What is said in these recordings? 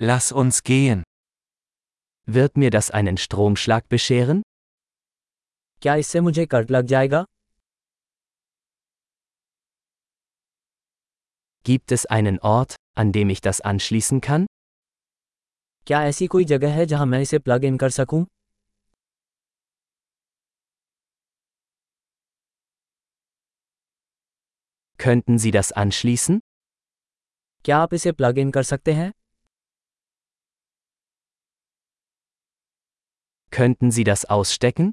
Lass uns gehen. Wird mir das einen Stromschlag bescheren? क्या इससे मुझे कट लग जाएगा Gibt es einen Ort, an dem ich das anschließen kann? क्या ऐसी कोई जगह है जहां मैं इसे प्लग इन कर सकूं Könnten Sie das anschließen? क्या आप इसे प्लग इन कर सकते हैं Könnten Sie das ausstecken?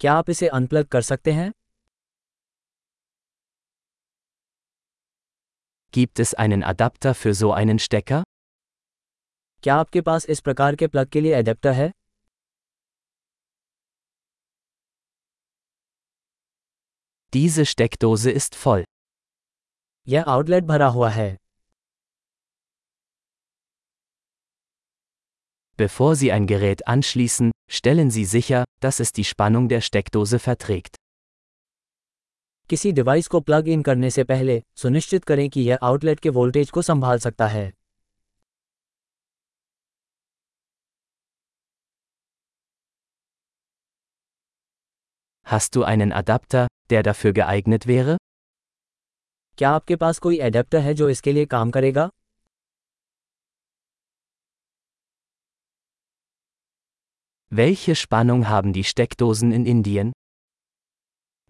क्या आप इसे अनप्लग कर सकते हैं Gibt es einen Adapter für so einen Stecker? क्या आपके पास इस प्रकार के प्लग के लिए एडेप्टर है Diese Steckdose ist voll. यह आउटलेट भरा हुआ है Bevor Sie ein Gerät anschließen, stellen Sie sicher, dass es die Spannung der Steckdose verträgt. किसी डिवाइस को प्लग इन करने से पहले सुनिश्चित करें कि यह आउटलेट के वोल्टेज को संभाल सकता है Hast du einen Adapter, der dafür geeignet wäre? क्या आपके पास कोई एडेप्टर है जो इसके लिए काम करेगा Welche Spannung haben die Steckdosen in Indien?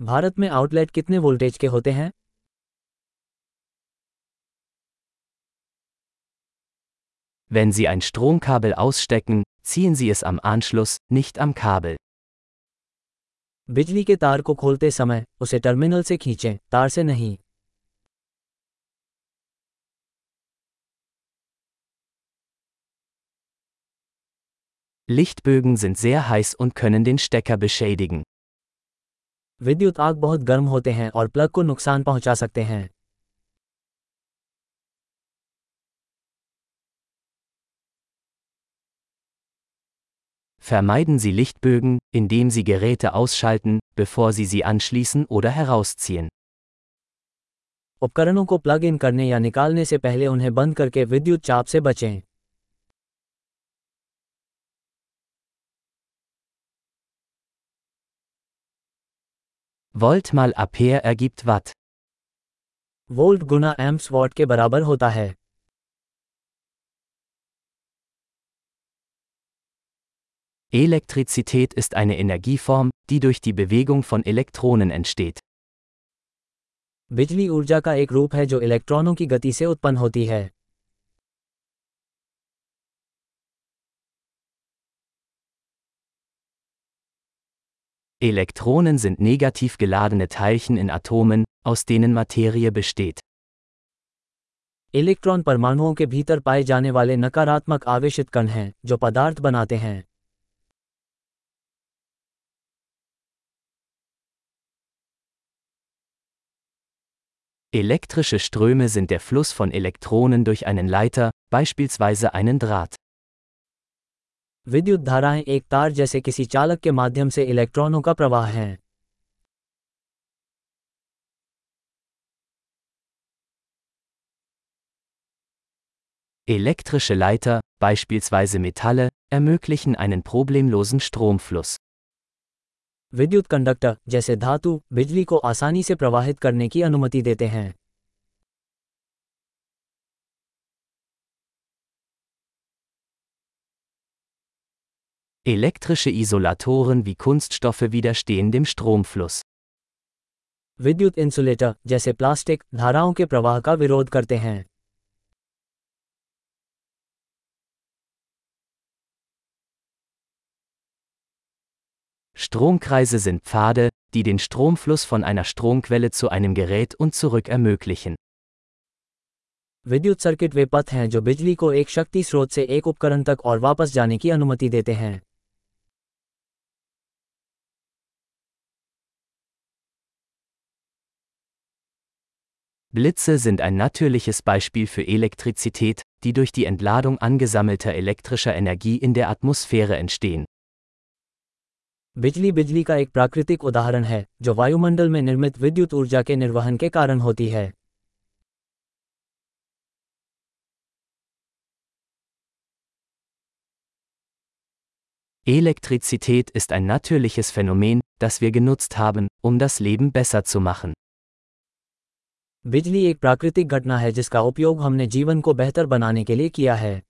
Bharat में आउटलेट कितने वोल्टेज के होते हैं Wenn Sie ein Stromkabel ausstecken, ziehen Sie es am Anschluss, nicht am Kabel. बिजली के तार को खोलते समय उसे टर्मिनल से खींचें तार से नहीं Lichtbögen sind sehr heiß und können den Stecker beschädigen. विद्युत आग बहुत गर्म होते हैं और प्लग को नुकसान पहुंचा सकते हैं Vermeiden Sie Lichtbögen, indem Sie Geräte ausschalten, bevor Sie sie anschließen oder herausziehen. उपकरणों को प्लग इन करने या निकालने से पहले उन्हें बंद करके विद्युत चाप से बचें Volt mal Ampere ergibt Watt. Volt गुना एम्प्स वॉट के बराबर होता है Elektrizität ist eine Energieform, die durch die Bewegung von Elektronen entsteht. बिजली ऊर्जा का एक रूप है जो इलेक्ट्रॉनों की गति से उत्पन्न होती है Elektronen sind negativ geladene Teilchen in Atomen, aus denen Materie besteht. Electron परमाणुओं के भीतर पाए जाने वाले नकारात्मक आवेशित कण हैं जो पदार्थ बनाते हैं Elektrische Ströme sind der Fluss von Elektronen durch einen Leiter, beispielsweise einen Draht. विद्युत धाराएँ एक तार जैसे किसी चालक के माध्यम से इलेक्ट्रॉनों का प्रवाह है Elektrische Leiter, beispielsweise Metalle, ermöglichen einen problemlosen Stromfluss. विद्युत कंडक्टर जैसे धातु बिजली को आसानी से प्रवाहित करने की अनुमति देते हैं Elektrische Isolatoren wie Kunststoffe widerstehen dem Stromfluss. विद्युत इंसुलेटर जैसे प्लास्टिक धाराओं के प्रवाह का विरोध करते हैं Stromkreise sind Pfade, die den Stromfluss von einer Stromquelle zu einem Gerät und zurück ermöglichen. विद्युत सर्किट वे पथ हैं जो बिजली को एक शक्ति स्रोत से एक उपकरण तक और वापस जाने की अनुमति देते हैं Blitze sind ein natürliches Beispiel für Elektrizität, die durch die Entladung angesammelter elektrischer Energie in der Atmosphäre entstehen. बिजली बिजली का एक प्राकृतिक उदाहरण है जो वायुमंडल में निर्मित विद्युत ऊर्जा के निर्वहन के कारण होती है Elektrizität ist ein natürliches Phänomen, das wir genutzt haben, um das Leben besser zu machen. बिजली एक प्राकृतिक घटना है जिसका उपयोग हमने जीवन को बेहतर बनाने के लिए किया है।